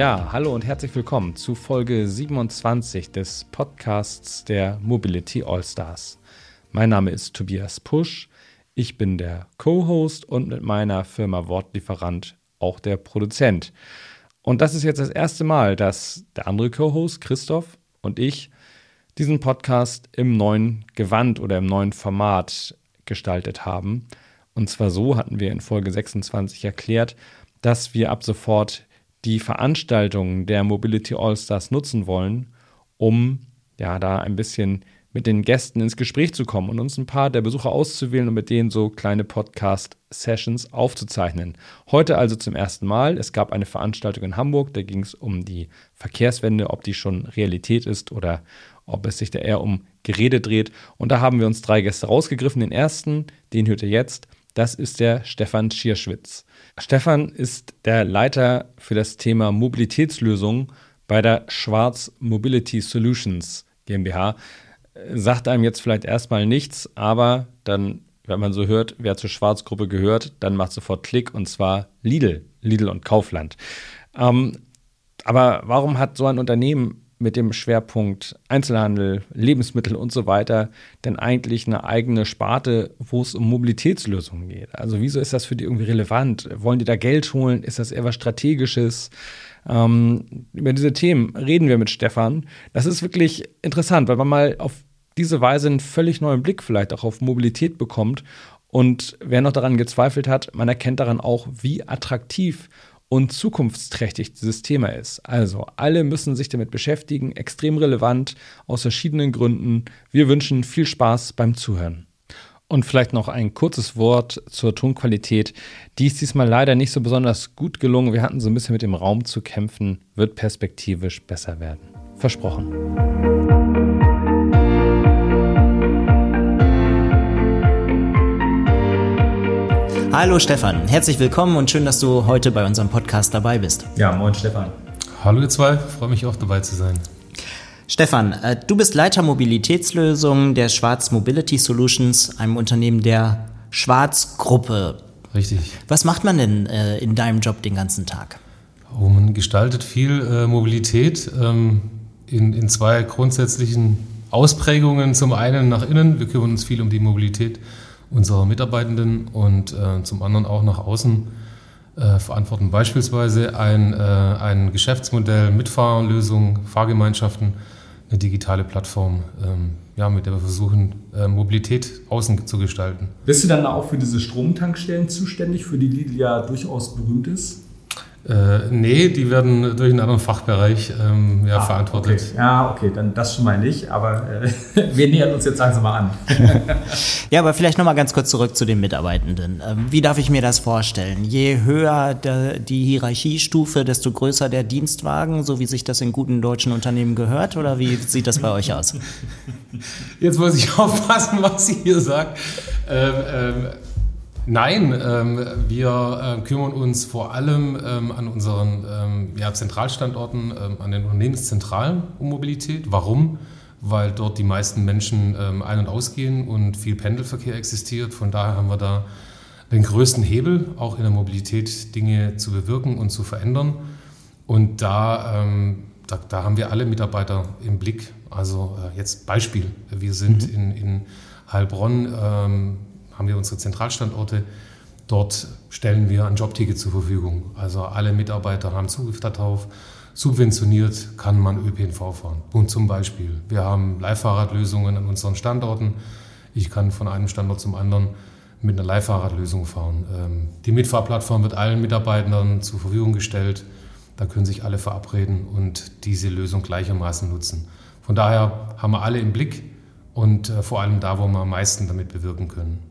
Ja, hallo und herzlich willkommen zu Folge 27 des Podcasts der Mobility Allstars. Mein Name ist Tobias Pusch. Ich bin der Co-Host und mit meiner Firma Wortlieferant auch der Produzent. Und das ist jetzt das erste Mal, dass der andere Co-Host Christoph und ich diesen Podcast im neuen Gewand oder im neuen Format gestaltet haben. Und zwar so hatten wir in Folge 26 erklärt, dass wir ab sofort die Veranstaltungen der Mobility All-Stars nutzen wollen, um ja da ein bisschen mit den Gästen ins Gespräch zu kommen und uns ein paar der Besucher auszuwählen und mit denen so kleine Podcast-Sessions aufzuzeichnen. Heute also zum ersten Mal. Es gab eine Veranstaltung in Hamburg, da ging es um die Verkehrswende, ob die schon Realität ist oder ob es sich da eher um Gerede dreht. Und da haben wir uns drei Gäste rausgegriffen. Den ersten, den hört ihr jetzt, das ist der Stefan Schierschwitz. Stefan ist der Leiter für das Thema Mobilitätslösungen bei der Schwarz Mobility Solutions GmbH. Sagt einem jetzt vielleicht erstmal nichts, aber dann, wenn man so hört, wer zur Schwarz-Gruppe gehört, dann macht sofort Klick und zwar Lidl, Lidl und Kaufland. Ähm, aber warum hat so ein Unternehmen mit dem Schwerpunkt Einzelhandel, Lebensmittel und so weiter denn eigentlich eine eigene Sparte, wo es um Mobilitätslösungen geht? Also wieso ist das für die irgendwie relevant? Wollen die da Geld holen? Ist das eher was Strategisches? Ähm, über diese Themen reden wir mit Stefan. Das ist wirklich interessant, weil man mal auf diese Weise einen völlig neuen Blick vielleicht auch auf Mobilität bekommt. Und wer noch daran gezweifelt hat, man erkennt daran auch, wie attraktiv und zukunftsträchtig dieses Thema ist. Also, alle müssen sich damit beschäftigen, extrem relevant, aus verschiedenen Gründen. Wir wünschen viel Spaß beim Zuhören. Und vielleicht noch ein kurzes Wort zur Tonqualität. Die ist diesmal leider nicht so besonders gut gelungen. Wir hatten so ein bisschen mit dem Raum zu kämpfen, wird perspektivisch besser werden. Versprochen. Hallo Stefan, herzlich willkommen und schön, dass du heute bei unserem Podcast dabei bist. Ja, moin Stefan. Hallo ihr zwei, freue mich auch dabei zu sein. Stefan, äh, du bist Leiter Mobilitätslösungen der Schwarz Mobility Solutions, einem Unternehmen der Schwarz Gruppe. Richtig. Was macht man denn äh, in deinem Job den ganzen Tag? Oh, man gestaltet viel äh, Mobilität ähm, in, in zwei grundsätzlichen Ausprägungen. Zum einen nach innen, wir kümmern uns viel um die Mobilität unserer Mitarbeitenden und äh, zum anderen auch nach außen äh, verantworten. Beispielsweise ein, äh, ein Geschäftsmodell, Mitfahrlösungen, Fahrgemeinschaften, eine digitale Plattform, ähm, ja, mit der wir versuchen, äh, Mobilität außen zu gestalten. Bist du dann auch für diese Stromtankstellen zuständig, für die Lidl ja durchaus berühmt ist? Äh, nee, die werden durch einen anderen Fachbereich ähm, ja, ah, verantwortet. Okay. Ja, okay, dann das schon mal nicht, aber äh, wir nähern uns jetzt langsam mal an. ja, aber vielleicht nochmal ganz kurz zurück zu den Mitarbeitenden. Ähm, wie darf ich mir das vorstellen? Je höher der, die Hierarchiestufe, desto größer der Dienstwagen, so wie sich das in guten deutschen Unternehmen gehört, oder wie sieht das bei euch aus? Jetzt muss ich aufpassen, was ihr hier sagt. Ähm, ähm, Nein, ähm, wir äh, kümmern uns vor allem ähm, an unseren ähm, ja, Zentralstandorten, ähm, an den Unternehmenszentralen um Mobilität. Warum? Weil dort die meisten Menschen ähm, ein- und ausgehen und viel Pendelverkehr existiert. Von daher haben wir da den größten Hebel, auch in der Mobilität Dinge zu bewirken und zu verändern. Und da, ähm, da, da, haben wir alle Mitarbeiter im Blick. Also äh, jetzt Beispiel, wir sind mhm. in, in Heilbronn haben wir unsere Zentralstandorte. Dort stellen wir ein Jobticket zur Verfügung. Also alle Mitarbeiter haben Zugriff darauf. Subventioniert kann man ÖPNV fahren. Und zum Beispiel, wir haben Leihfahrradlösungen an unseren Standorten. Ich kann von einem Standort zum anderen mit einer Leihfahrradlösung fahren. Ähm, die Mitfahrplattform wird allen Mitarbeitern zur Verfügung gestellt. Da können sich alle verabreden und diese Lösung gleichermaßen nutzen. Von daher haben wir alle im Blick und äh, vor allem da, wo wir am meisten damit bewirken können.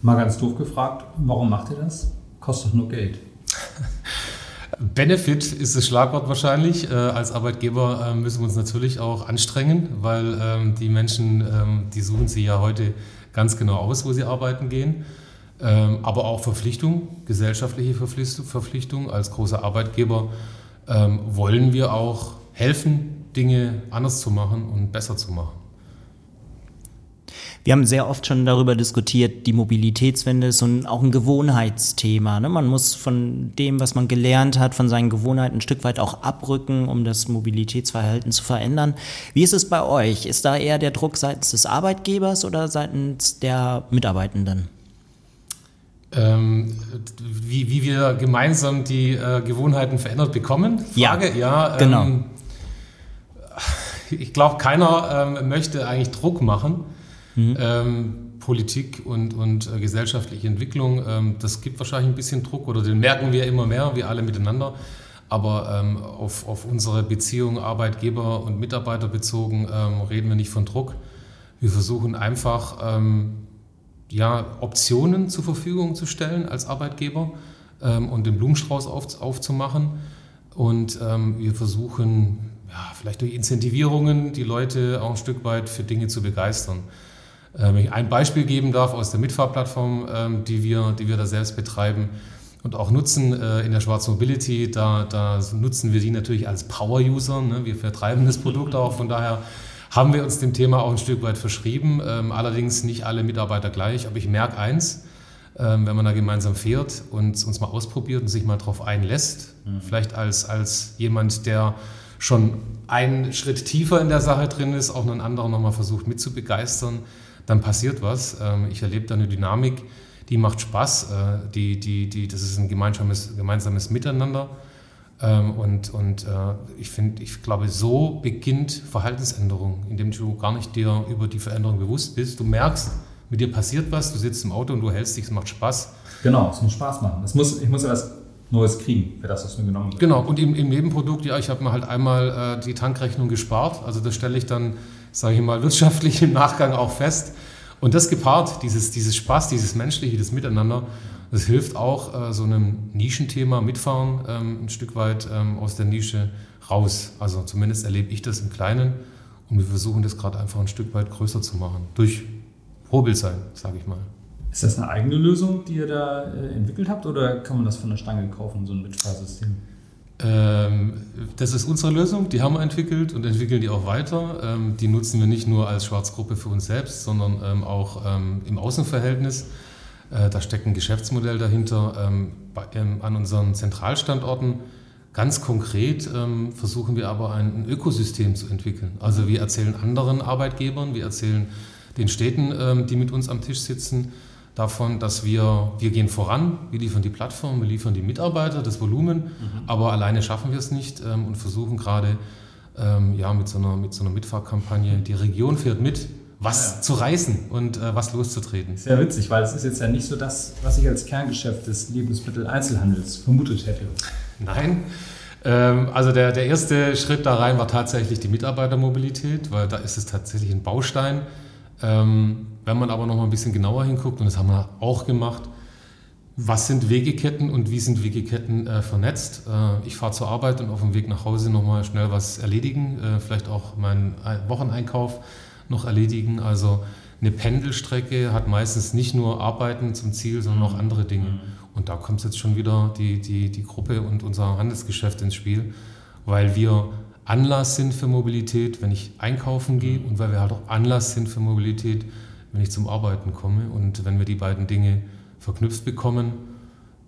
Mal ganz doof gefragt, warum macht ihr das? Kostet doch nur Geld. Benefit ist das Schlagwort wahrscheinlich. Äh, als Arbeitgeber äh, müssen wir uns natürlich auch anstrengen, weil ähm, die Menschen, ähm, die suchen sich ja heute ganz genau aus, wo sie arbeiten gehen. Ähm, aber auch Verpflichtung, gesellschaftliche Verpflichtung. Als großer Arbeitgeber wollen wir auch helfen, Dinge anders zu machen und besser zu machen. Wir haben sehr oft schon darüber diskutiert, die Mobilitätswende ist und auch ein Gewohnheitsthema. Ne? Man muss von dem, was man gelernt hat, von seinen Gewohnheiten ein Stück weit auch abrücken, um das Mobilitätsverhalten zu verändern. Wie ist es bei euch? Ist da eher der Druck seitens des Arbeitgebers oder seitens der Mitarbeitenden? Ähm, wie, wie wir gemeinsam die äh, Gewohnheiten verändert bekommen? Frage, ja, ja genau. Ähm, ich glaube, keiner ähm, möchte eigentlich Druck machen. Mhm. Ähm, Politik und, und äh, gesellschaftliche Entwicklung, ähm, das gibt wahrscheinlich ein bisschen Druck oder den merken wir immer mehr, wir alle miteinander. Aber ähm, auf, auf unsere Beziehung Arbeitgeber und Mitarbeiter bezogen ähm, reden wir nicht von Druck. Wir versuchen einfach ähm, ja, Optionen zur Verfügung zu stellen als Arbeitgeber ähm, und den Blumenstrauß auf, aufzumachen. Und wir versuchen ja, vielleicht durch Incentivierungen die Leute auch ein Stück weit für Dinge zu begeistern. Äh, wenn ich ein Beispiel geben darf aus der Mitfahrplattform, ähm, die wir, die wir da selbst betreiben und auch nutzen äh, in der Schwarz Mobility, da, da nutzen wir die natürlich als Power-User. Ne? Wir vertreiben das Produkt auch, von daher haben wir uns dem Thema auch ein Stück weit verschrieben. Ähm, allerdings nicht alle Mitarbeiter gleich, aber ich merke eins, ähm, wenn man da gemeinsam fährt und uns mal ausprobiert und sich mal darauf einlässt, mhm. vielleicht als, als jemand, der schon einen Schritt tiefer in der Sache drin ist, auch einen anderen nochmal versucht mitzubegeistern, dann passiert was. Ähm, ich erlebe da eine Dynamik, die macht Spaß. Äh, die, die, die, das ist ein gemeinsames, gemeinsames Miteinander. Ähm, und und äh, ich, find, ich glaube, so beginnt Verhaltensänderung, indem du gar nicht dir über die Veränderung bewusst bist. Du merkst, mit dir passiert was, du sitzt im Auto und du hältst dich, es macht Spaß. Genau, es muss Spaß machen. Es muss, ich muss ja was Neues kriegen für das, was mir genommen wird. Genau, und im, im Nebenprodukt, ja, ich habe mir halt einmal äh, die Tankrechnung gespart. Also das stelle ich dann sage ich mal, wirtschaftlich im Nachgang auch fest. Und das gepaart, dieses, dieses Spaß, dieses Menschliche, das Miteinander, das hilft auch äh, so einem Nischenthema mitfahren ähm, ein Stück weit ähm, aus der Nische raus. Also zumindest erlebe ich das im Kleinen und wir versuchen das gerade einfach ein Stück weit größer zu machen. Durch Vorbild sein, sage ich mal. Ist das eine eigene Lösung, die ihr da äh, entwickelt habt oder kann man das von der Stange kaufen, so ein Mitfahrsystem? Ähm, das ist unsere Lösung, die haben wir entwickelt und entwickeln die auch weiter. Ähm, die nutzen wir nicht nur als Schwarzgruppe für uns selbst, sondern ähm, auch im Außenverhältnis. Äh, da steckt ein Geschäftsmodell dahinter. An unseren Zentralstandorten ganz konkret versuchen wir aber ein Ökosystem zu entwickeln. Also wir erzählen anderen Arbeitgebern, wir erzählen den Städten, die mit uns am Tisch sitzen, davon, dass wir, wir gehen voran, wir liefern die Plattform, wir liefern die Mitarbeiter, das Volumen, mhm. aber alleine schaffen wir es nicht ähm, und versuchen gerade ähm, ja, mit, so einer, mit so einer Mitfahrkampagne, die Region fährt mit, was ja. zu reißen und äh, was loszutreten. Sehr witzig, weil es ist jetzt ja nicht so das, was ich als Kerngeschäft des Lebensmitteleinzelhandels vermutet hätte. Nein, ähm, also der, der erste Schritt da rein war tatsächlich die Mitarbeitermobilität, weil da ist es tatsächlich ein Baustein. Ähm, wenn man aber noch mal ein bisschen genauer hinguckt, und das haben wir auch gemacht, was sind Wegeketten und wie sind Wegeketten äh, vernetzt? Äh, ich fahre zur Arbeit und auf dem Weg nach Hause noch mal schnell was erledigen, äh, vielleicht auch meinen Wocheneinkauf noch erledigen. Also eine Pendelstrecke hat meistens nicht nur Arbeiten zum Ziel, sondern auch andere Dinge. Mhm. Und da kommt jetzt schon wieder die, die, die Gruppe und unser Handelsgeschäft ins Spiel, weil wir Anlass sind für Mobilität, wenn ich einkaufen gehe und weil wir halt auch Anlass sind für Mobilität, wenn ich zum Arbeiten komme. Und wenn wir die beiden Dinge verknüpft bekommen,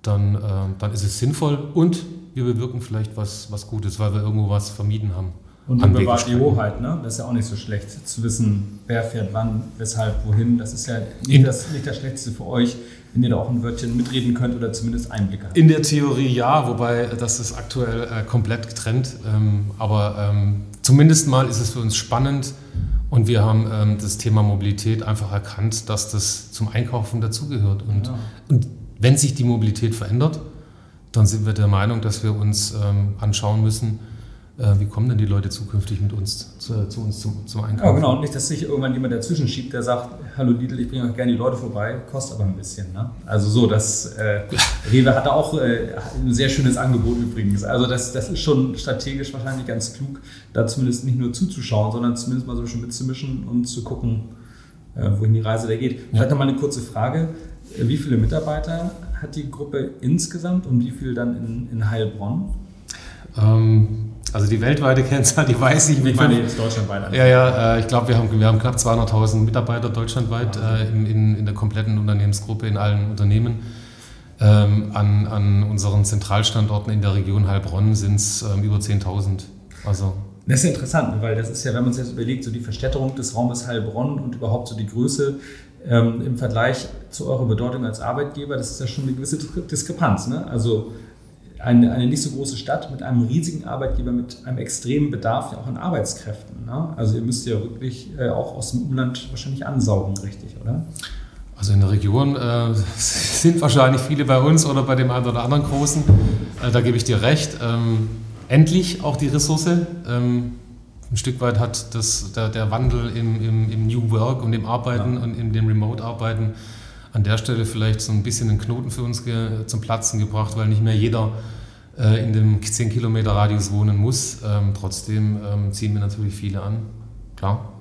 dann, äh, dann ist es sinnvoll und wir bewirken vielleicht was, was Gutes, weil wir irgendwo was vermieden haben. Und dann bewahrt die Hoheit, ne? Das ist ja auch nicht so schlecht, zu wissen, wer fährt wann, weshalb, wohin. Das ist ja nicht, das, nicht das Schlechteste für euch, wenn ihr da auch ein Wörtchen mitreden könnt oder zumindest Einblicke habt. In der Theorie ja, wobei das ist aktuell äh, komplett getrennt. Ähm, aber ähm, zumindest mal ist es für uns spannend, und wir haben ähm, das Thema Mobilität einfach erkannt, dass das zum Einkaufen dazugehört. Und, ja. und wenn sich die Mobilität verändert, dann sind wir der Meinung, dass wir uns ähm, anschauen müssen, wie kommen denn die Leute zukünftig mit uns zu, zu uns zum, zum Einkaufen? Ja, genau. Und nicht, dass sich irgendwann jemand dazwischen schiebt, der sagt, hallo Lidl, ich bringe euch gerne die Leute vorbei, kostet aber ein bisschen. Ne? Also so, das äh, Rewe hat da auch äh, ein sehr schönes Angebot übrigens. Also das, das ist schon strategisch wahrscheinlich ganz klug, da zumindest nicht nur zuzuschauen, sondern zumindest mal so schon mitzumischen und zu gucken, äh, wohin die Reise da geht. Vielleicht ja. noch mal eine kurze Frage. Äh, wie viele Mitarbeiter hat die Gruppe insgesamt und wie viel dann in, in Heilbronn? Ähm, also die weltweite Kennzahl, die weiß ich. Ich meine jetzt deutschlandweit. Ja, ja, äh, ich glaube, wir haben, wir haben knapp 200.000 Mitarbeiter deutschlandweit äh, in, in, in, der kompletten Unternehmensgruppe, in allen Unternehmen. Ähm, an, an unseren Zentralstandorten in der Region Heilbronn sind es ähm, über 10.000. Also das ist ja interessant, weil das ist ja, wenn man sich jetzt überlegt, so die Verstädterung des Raumes Heilbronn und überhaupt so die Größe ähm, im Vergleich zu eurer Bedeutung als Arbeitgeber, das ist ja schon eine gewisse Diskrepanz. Ne? Also eine, eine nicht so große Stadt mit einem riesigen Arbeitgeber, mit einem extremen Bedarf ja auch an Arbeitskräften. Ne? Also ihr müsst ja wirklich äh, auch aus dem Umland wahrscheinlich ansaugen, richtig, oder? Also in der Region äh, sind wahrscheinlich viele bei uns oder bei dem einen oder anderen Großen. Äh, da gebe ich dir recht. Ähm, endlich auch die Ressource. Ähm, ein Stück weit hat das, der, der Wandel im, im, im, New Work und im Arbeiten ja. und in dem Remote-Arbeiten an der Stelle vielleicht so ein bisschen einen Knoten für uns zum Platzen gebracht, weil nicht mehr jeder äh, in dem 10 Kilometer Radius wohnen muss. Ähm, trotzdem ähm, ziehen wir natürlich viele an, klar.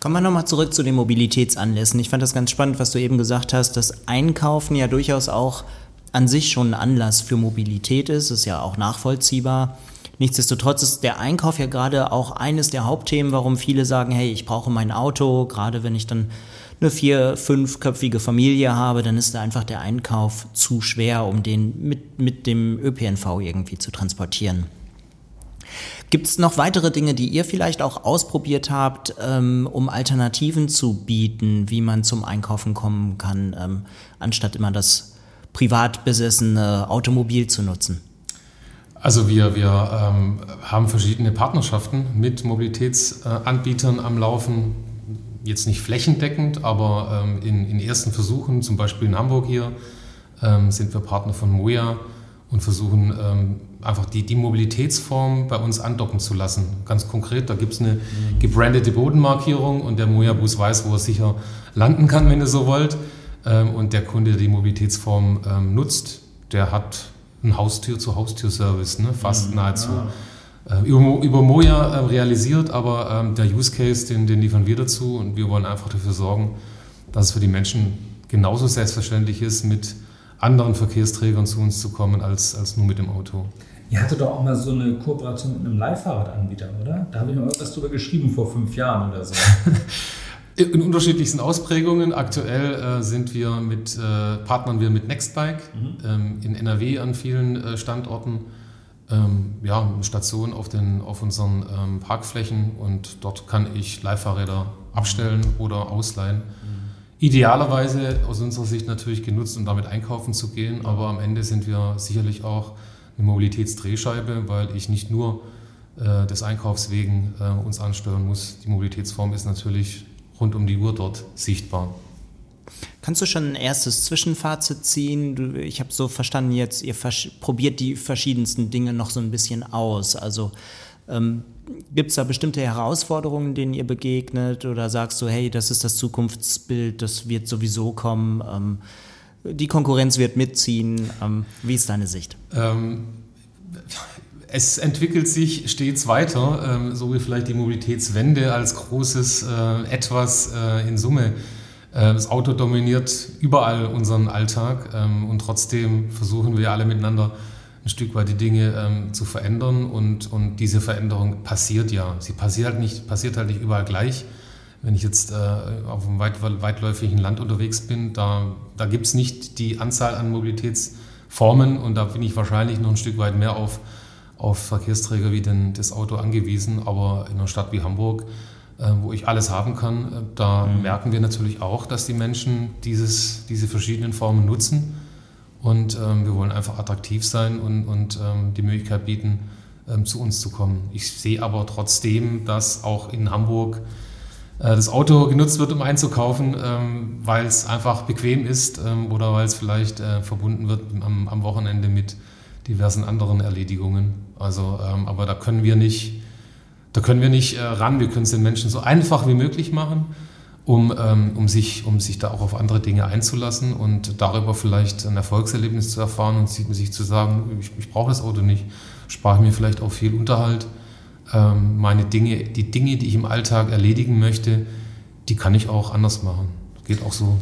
Kommen wir nochmal zurück zu den Mobilitätsanlässen. Ich fand das ganz spannend, was du eben gesagt hast, dass Einkaufen ja durchaus auch an sich schon ein Anlass für Mobilität ist, ist ja auch nachvollziehbar. Nichtsdestotrotz ist der Einkauf ja gerade auch eines der Hauptthemen, warum viele sagen, hey, ich brauche mein Auto, gerade wenn ich dann eine vier-, fünfköpfige Familie habe, dann ist da einfach der Einkauf zu schwer, um den mit, mit dem ÖPNV irgendwie zu transportieren. Gibt es noch weitere Dinge, die ihr vielleicht auch ausprobiert habt, ähm, um Alternativen zu bieten, wie man zum Einkaufen kommen kann, ähm, anstatt immer das privat besessene Automobil zu nutzen? Also wir, wir ähm, haben verschiedene Partnerschaften mit Mobilitätsanbietern am Laufen jetzt nicht flächendeckend, aber ähm, in, in, ersten Versuchen, zum Beispiel in Hamburg hier, ähm, sind wir Partner von Moja und versuchen ähm, einfach die, die Mobilitätsform bei uns andocken zu lassen. Ganz konkret, da gibt es eine mhm. gebrandete Bodenmarkierung und der Moja-Bus weiß, wo er sicher landen kann, wenn ihr so wollt. Ähm, und der Kunde, der die Mobilitätsform ähm, nutzt, der hat einen Haustür-zu-Haustür-Service, ne? fast mhm, nahezu. Ja. Äh, über, über Moja äh, realisiert, aber ähm, der Use Case, den, den liefern wir dazu und wir wollen einfach dafür sorgen, dass es für die Menschen genauso selbstverständlich ist, mit anderen Verkehrsträgern zu uns zu kommen, als, als nur mit dem Auto. Ihr hattet doch auch mal so eine Kooperation mit einem Leihfahrradanbieter, oder? Da habe ich mal irgendwas drüber geschrieben vor fünf Jahren oder so. In unterschiedlichsten Ausprägungen. Aktuell äh, sind wir mit, äh, partnern wir mit Nextbike mhm. ähm, in NRW an vielen äh, Standorten ähm, ja, Station auf, den, auf unseren ähm, Parkflächen und dort kann ich Leihfahrräder abstellen oder ausleihen. Mhm. Idealerweise aus unserer Sicht natürlich genutzt, um damit einkaufen zu gehen, aber am Ende sind wir sicherlich auch eine Mobilitätsdrehscheibe, weil ich nicht nur äh, des Einkaufs wegen äh, uns ansteuern muss. Die Mobilitätsform ist natürlich rund um die Uhr dort sichtbar. Kannst du schon ein erstes Zwischenfazit ziehen? Ich habe so verstanden jetzt, ihr probiert die verschiedensten Dinge noch so ein bisschen aus. Also ähm, gibt es da bestimmte Herausforderungen, denen ihr begegnet? Oder sagst du, hey, das ist das Zukunftsbild, das wird sowieso kommen, ähm, die Konkurrenz wird mitziehen? Ähm, wie ist deine Sicht? Ähm, es entwickelt sich stets weiter, ähm, so wie vielleicht die Mobilitätswende als großes äh, Etwas äh, in Summe das Auto dominiert überall unseren Alltag ähm, und trotzdem versuchen wir alle miteinander ein Stück weit die Dinge ähm, zu verändern und, und diese Veränderung passiert ja. Sie passiert halt nicht, passiert halt nicht überall gleich. Wenn ich jetzt äh, auf einem weit, weitläufigen Land unterwegs bin, da, da gibt es nicht die Anzahl an Mobilitätsformen und da bin ich wahrscheinlich noch ein Stück weit mehr auf, auf Verkehrsträger wie den, das Auto angewiesen. Aber in einer Stadt wie Hamburg äh, wo ich alles haben kann, äh, da mhm. merken wir natürlich auch, dass die Menschen dieses, diese verschiedenen Formen nutzen. Und ähm, wir wollen einfach attraktiv sein und, und ähm, die Möglichkeit bieten, ähm, zu uns zu kommen. Ich sehe aber trotzdem, dass auch in Hamburg äh, das Auto genutzt wird, um einzukaufen, ähm, weil es einfach bequem ist ähm, oder weil es vielleicht äh, verbunden wird am, am Wochenende mit diversen anderen Erledigungen. Also, ähm, aber da können wir nicht, da können wir nicht äh, ran. Wir können es den Menschen so einfach wie möglich machen, um, ähm, um, sich, um sich da auch auf andere Dinge einzulassen und darüber vielleicht ein Erfolgserlebnis zu erfahren und sich zu sagen, ich, ich brauche das Auto nicht, spare mir vielleicht auch viel Unterhalt. Ähm, meine Dinge, die Dinge, die ich im Alltag erledigen möchte, die kann ich auch anders machen. Geht auch so.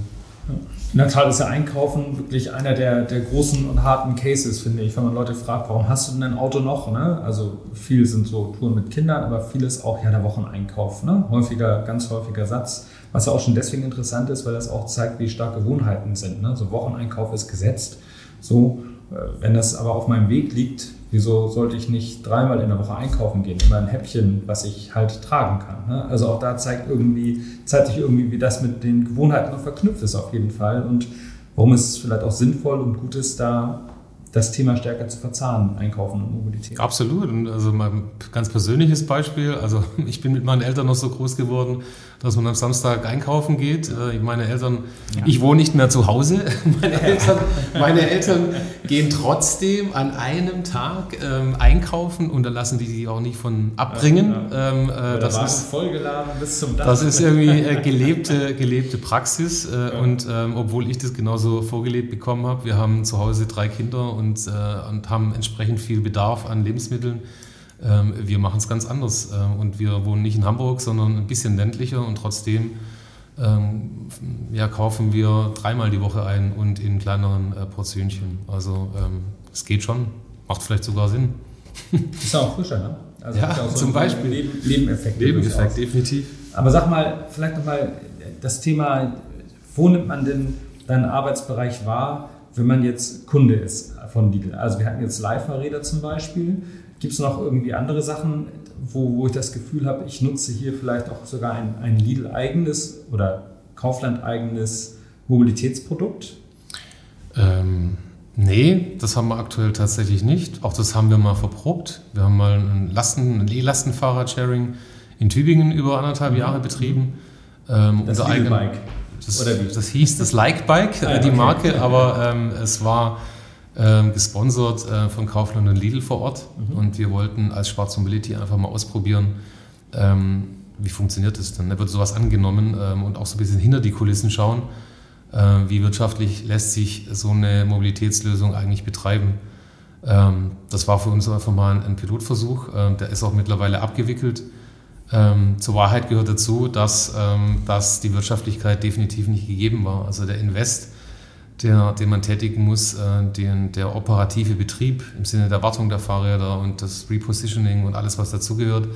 Ja Einkaufen wirklich einer der, der großen und harten Cases, finde ich, wenn man Leute fragt, warum hast du denn ein Auto noch? Ne? Also viel sind so Touren mit Kindern, aber vieles auch ja der Wocheneinkauf. Ne? Häufiger, ganz häufiger Satz, was ja auch schon deswegen interessant ist, weil das auch zeigt, wie stark Gewohnheiten sind. Ne? So Wocheneinkauf ist gesetzt. So, äh, wenn das aber auf meinem Weg liegt, Wieso sollte ich nicht dreimal in der Woche einkaufen gehen? Immer ein Häppchen, was ich halt tragen kann. Ne? Also auch da zeigt irgendwie, zeigt sich irgendwie, wie das mit den Gewohnheiten noch verknüpft ist auf jeden Fall und warum es vielleicht auch sinnvoll und gut ist, da das Thema stärker zu verzahnen, Einkaufen und Mobilität. Absolut. Und also mein ganz persönliches Beispiel, also ich bin mit meinen Eltern noch so groß geworden, dass man am Samstag einkaufen geht. Äh, meine Eltern, ja. ich wohne nicht mehr zu Hause. Meine Eltern, meine Eltern gehen trotzdem an einem Tag ähm, einkaufen und da lassen die sich auch nicht von abbringen. Ja, ähm, äh, das ist vollgeladen bis zum Dach. Das ist irgendwie äh, gelebte, gelebte Praxis. Äh, und ähm, obwohl ich das genauso vorgelebt bekommen habe, wir haben zu Hause drei Kinder und, äh, und haben entsprechend viel Bedarf an Lebensmitteln. Ähm, wir machen es ganz anders. Äh, und wir wohnen nicht in Hamburg, sondern ein bisschen ländlicher und trotzdem ähm, ja, kaufen wir dreimal die Woche ein und in kleineren äh, Portionchen. Also ähm, es geht schon, macht vielleicht sogar Sinn. Ist ja auch frischer, ne? Also ja, so zum Beispiel. Leben, Nebeneffekt. Nebeneffekt, definitiv. Aber sag mal, vielleicht nochmal das Thema, wo nimmt man denn deinen Arbeitsbereich wahr, wenn man jetzt Kunde ist von Lidl? Also wir hatten jetzt Live-Fahrräder zum Beispiel. Gibt es noch irgendwie andere Sachen, wo, wo ich das Gefühl habe, ich nutze hier vielleicht auch sogar ein, ein Lidl-eigenes oder Kaufland-eigenes Mobilitätsprodukt? Ähm, nee, das haben wir aktuell tatsächlich nicht. Auch das haben wir mal verprobt. Wir haben mal ein, Lasten, ein E-Lastenfahrer-Sharing in Tübingen über anderthalb mhm. Jahre betrieben. Ähm, das unser Bike. Das, das, hieß das Like Bike, ah, die Marke, aber ähm, es war ähm, gesponsert äh, von Kaufland und Lidl vor Ort. Mhm. Und wir wollten als Schwarz Mobility einfach mal ausprobieren, ähm, wie funktioniert das denn? Da wird sowas angenommen ähm, und auch so ein bisschen hinter die Kulissen schauen, äh, wie wirtschaftlich lässt sich so eine Mobilitätslösung eigentlich betreiben. Ähm, das war für uns einfach mal ein, ein Pilotversuch, äh, der ist auch mittlerweile abgewickelt. Ähm, zur Wahrheit gehört dazu, dass, ähm, dass die Wirtschaftlichkeit definitiv nicht gegeben war. Also der Invest der, den man tätigen muss, äh, den, der operative Betrieb im Sinne der Wartung der Fahrräder und das Repositioning und alles, was dazugehört,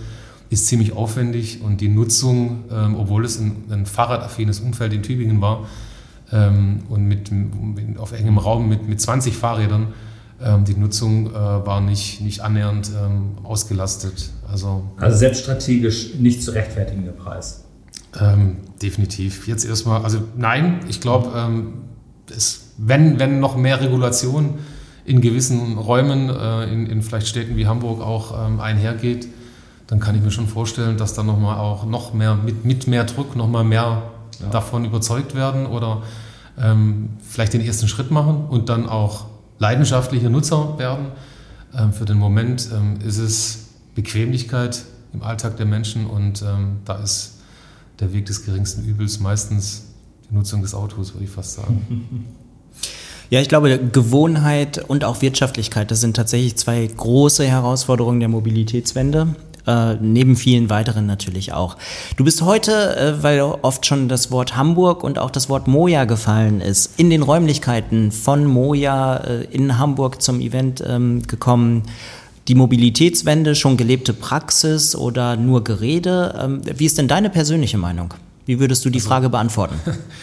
ist ziemlich aufwendig und die Nutzung, ähm, obwohl es ein, ein fahrradaffines Umfeld in Tübingen war ähm, und mit, mit, auf engem Raum mit, mit 20 Fahrrädern, ähm, die Nutzung äh, war nicht, nicht annähernd ähm, ausgelastet. Also, also selbst strategisch nicht zu rechtfertigen der Preis. Ähm, definitiv. Jetzt erstmal, also nein, ich glaube, ähm, es, wenn, wenn noch mehr Regulation in gewissen Räumen, äh, in, in vielleicht Städten wie Hamburg auch ähm, einhergeht, dann kann ich mir schon vorstellen, dass da nochmal auch noch mehr mit, mit mehr Druck nochmal mehr ja. davon überzeugt werden oder ähm, vielleicht den ersten Schritt machen und dann auch leidenschaftliche Nutzer werden. Ähm, für den Moment ähm, ist es Bequemlichkeit im Alltag der Menschen und ähm, da ist der Weg des geringsten Übels meistens die Nutzung des Autos, würde ich fast sagen. Ja, ich glaube, Gewohnheit und auch Wirtschaftlichkeit, das sind tatsächlich zwei große Herausforderungen der Mobilitätswende. Äh, neben vielen weiteren natürlich auch. Du bist heute, äh, weil oft schon das Wort Hamburg und auch das Wort Moja gefallen ist, in den Räumlichkeiten von Moja äh, in Hamburg zum Event ähm, gekommen. Die Mobilitätswende, schon gelebte Praxis oder nur Gerede? Ähm, wie ist denn deine persönliche Meinung? Wie würdest du die also, Frage beantworten?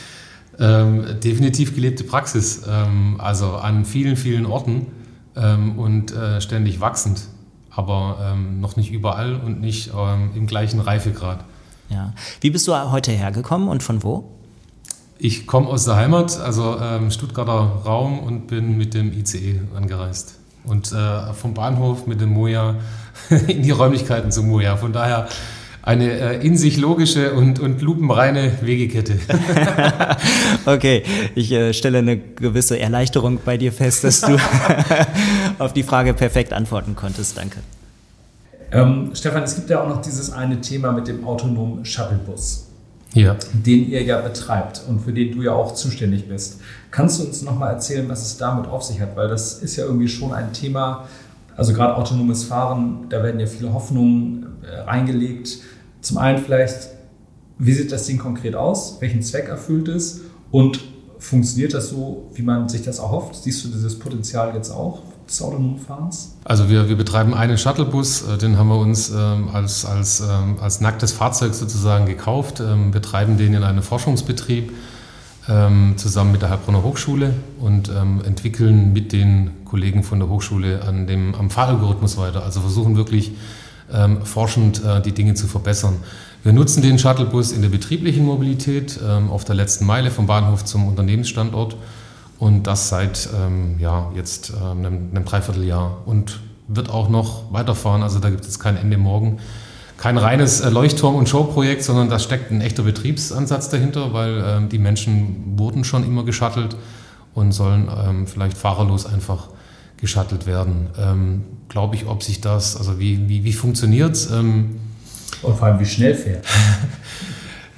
ähm, definitiv gelebte Praxis, ähm, also an vielen, vielen Orten ähm, und äh, ständig wachsend, aber ähm, noch nicht überall und nicht ähm, im gleichen Reifegrad. Ja. Wie bist du heute hergekommen und von wo? Ich komme aus der Heimat, also ähm, Stuttgarter Raum und bin mit dem ICE angereist. Und äh, vom Bahnhof mit dem Moja in die Räumlichkeiten zum Moja. Von daher eine äh, in sich logische und, und lupenreine Wegekette. okay, ich äh, stelle eine gewisse Erleichterung bei dir fest, dass du auf die Frage perfekt antworten konntest. Danke. Ähm, Stefan, es gibt ja auch noch dieses eine Thema mit dem autonomen Shuttlebus, ja. den ihr ja betreibt und für den du ja auch zuständig bist. Kannst du uns nochmal erzählen, was es damit auf sich hat? Weil das ist ja irgendwie schon ein Thema, also gerade autonomes Fahren, da werden ja viele Hoffnungen äh, reingelegt. Zum einen vielleicht, wie sieht das Ding konkret aus? Welchen Zweck erfüllt es? Und funktioniert das so, wie man sich das erhofft? Siehst du dieses Potenzial jetzt auch des autonomen Fahrens? Also wir, wir betreiben einen Shuttlebus, äh, den haben wir uns ähm, als, als, ähm, als nacktes Fahrzeug sozusagen gekauft, ähm, betreiben den in einem Forschungsbetrieb zusammen mit der Heilbronner Hochschule und entwickeln mit den Kollegen von der Hochschule an dem, am Fahralgorithmus weiter. Also versuchen wirklich ähm, forschend äh, die Dinge zu verbessern. Wir nutzen den Shuttlebus in der betrieblichen Mobilität ähm, auf der letzten Meile vom Bahnhof zum Unternehmensstandort und das seit ähm, ja, jetzt ähm, einem, einem Dreivierteljahr und wird auch noch weiterfahren. Also da gibt es kein Ende morgen kein reines äh, Leuchtturm- und Showprojekt, sondern da steckt ein echter Betriebsansatz dahinter, weil ähm, die Menschen wurden schon immer geschattelt und sollen ähm, vielleicht fahrerlos einfach geschattelt werden. Ähm, Glaube ich, ob sich das, also wie, wie, wie funktioniert es? Ähm, und vor allem, wie schnell fährt.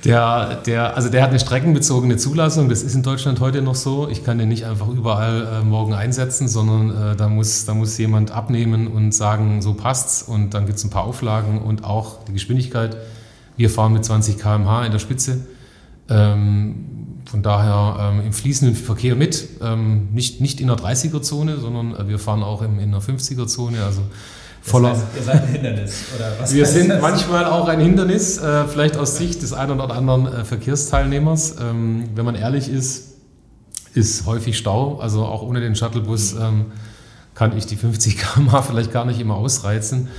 Der, der, also der hat eine streckenbezogene Zulassung. Das ist in Deutschland heute noch so. Ich kann den nicht einfach überall äh, morgen einsetzen, sondern äh, da, muss, da muss jemand abnehmen und sagen, so passt's. Und dann gibt es ein paar Auflagen und auch die Geschwindigkeit. Wir fahren mit 20 km/h in der Spitze. Ähm, von daher ähm, im fließenden Verkehr mit. Ähm, nicht, nicht in der 30er-Zone, sondern äh, wir fahren auch im, in der 50er-Zone. Also voller. Das heißt, ihr seid ein Hindernis, oder was? Wir sind das? manchmal auch ein Hindernis, äh, vielleicht aus Sicht des einen oder anderen äh, Verkehrsteilnehmers. Ähm, wenn man ehrlich ist, ist häufig Stau. Also auch ohne den Shuttlebus ähm, kann ich die 50 km/h vielleicht gar nicht immer ausreizen.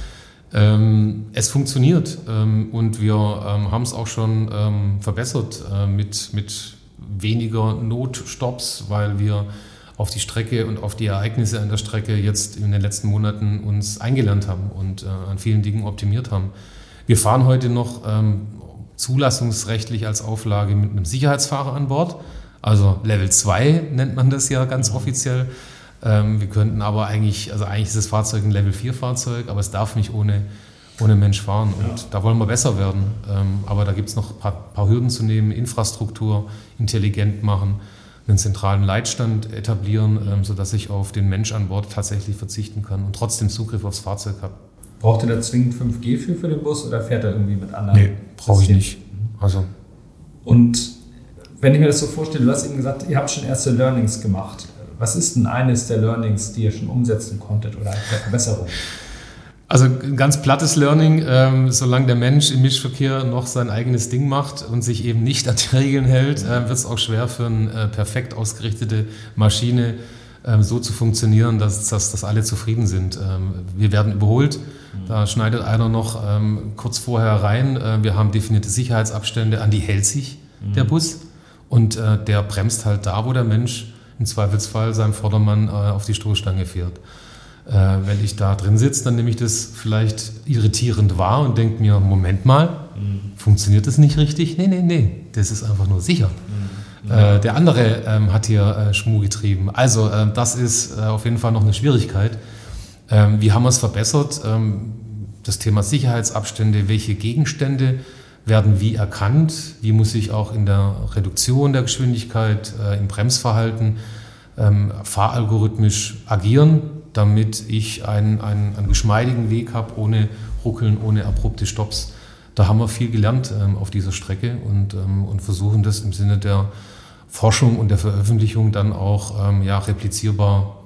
Ähm, es funktioniert ähm, und wir ähm, haben es auch schon ähm, verbessert äh, mit, mit weniger Notstopps, weil wir auf die Strecke und auf die Ereignisse an der Strecke jetzt in den letzten Monaten uns eingelernt haben und äh, an vielen Dingen optimiert haben. Wir fahren heute noch ähm, zulassungsrechtlich als Auflage mit einem Sicherheitsfahrer an Bord. Also Level 2 nennt man das ja ganz mhm. offiziell. Ähm, wir könnten aber eigentlich, also eigentlich ist das Fahrzeug ein Level 4 Fahrzeug, aber es darf nicht ohne, ohne Mensch fahren. Und ja. da wollen wir besser werden. Ähm, aber da gibt es noch ein paar, paar Hürden zu nehmen, Infrastruktur intelligent machen einen zentralen Leitstand etablieren, ähm, sodass ich auf den Mensch an Bord tatsächlich verzichten kann und trotzdem Zugriff aufs Fahrzeug habe. Braucht ihr da zwingend 5G für, für den Bus oder fährt er irgendwie mit anderen? Nee, brauche ich nicht. Also. Und wenn ich mir das so vorstelle, du hast eben gesagt, ihr habt schon erste Learnings gemacht. Was ist denn eines der Learnings, die ihr schon umsetzen konntet oder der Verbesserung? Also ein ganz plattes Learning, ähm, solange der Mensch im Mischverkehr noch sein eigenes Ding macht und sich eben nicht an die Regeln hält, äh, wird es auch schwer für eine äh, perfekt ausgerichtete Maschine äh, so zu funktionieren, dass, dass, dass alle zufrieden sind. Ähm, wir werden überholt, da schneidet einer noch ähm, kurz vorher rein. Äh, wir haben definierte Sicherheitsabstände, an die hält sich der mhm. Bus und äh, der bremst halt da, wo der Mensch im Zweifelsfall seinem Vordermann äh, auf die Stoßstange fährt. Äh, wenn ich da drin sitze, dann nehme ich das vielleicht irritierend wahr und denke mir, Moment mal, mhm. funktioniert das nicht richtig? Nee, nee, nee, das ist einfach nur sicher. Mhm. Äh, der andere ähm, hat hier äh, Schmuh getrieben. Also äh, das ist äh, auf jeden Fall noch eine Schwierigkeit. Ähm, wie haben wir es verbessert? Ähm, das Thema Sicherheitsabstände, welche Gegenstände werden wie erkannt, wie muss ich auch in der Reduktion der Geschwindigkeit, äh, im Bremsverhalten ähm, fahralgorithmisch agieren, damit ich einen, einen, einen geschmeidigen Weg habe, ohne Ruckeln, ohne abrupte Stops. Da haben wir viel gelernt ähm, auf dieser Strecke und, ähm, und versuchen das im Sinne der Forschung und der Veröffentlichung dann auch ähm, ja, replizierbar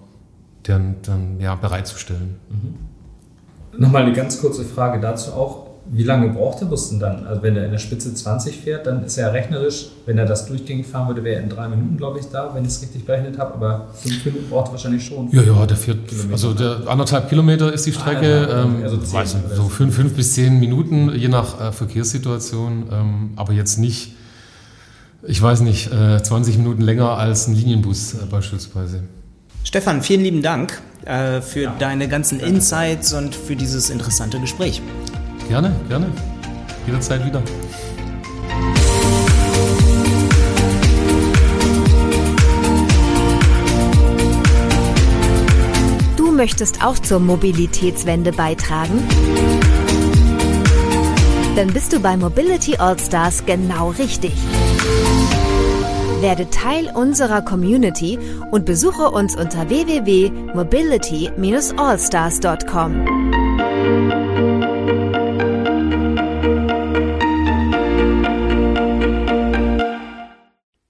dann, dann, ja, bereitzustellen. Mhm. Nochmal eine ganz kurze Frage dazu auch. Wie lange braucht der Bus denn dann? Also wenn er in der Spitze 20 fährt, dann ist er rechnerisch, wenn er das durchgängig fahren würde, wäre er in drei Minuten, glaube ich, da, wenn ich es richtig berechnet habe. Aber fünf Minuten braucht er wahrscheinlich schon. Ja, ja, der fährt, Kilometer. also der anderthalb Kilometer ist die Strecke. Ah, ähm, also zehn, weiß nicht, so fünf, fünf bis zehn Minuten, je nach äh, Verkehrssituation. Ähm, aber jetzt nicht, ich weiß nicht, äh, 20 Minuten länger als ein Linienbus äh, beispielsweise. Stefan, vielen lieben Dank äh, für ja. deine ganzen Insights und für dieses interessante Gespräch. Gerne, gerne. jederzeit wieder. Du möchtest auch zur Mobilitätswende beitragen? Dann bist du bei Mobility Allstars genau richtig. Werde Teil unserer Community und besuche uns unter www.mobility-allstars.com.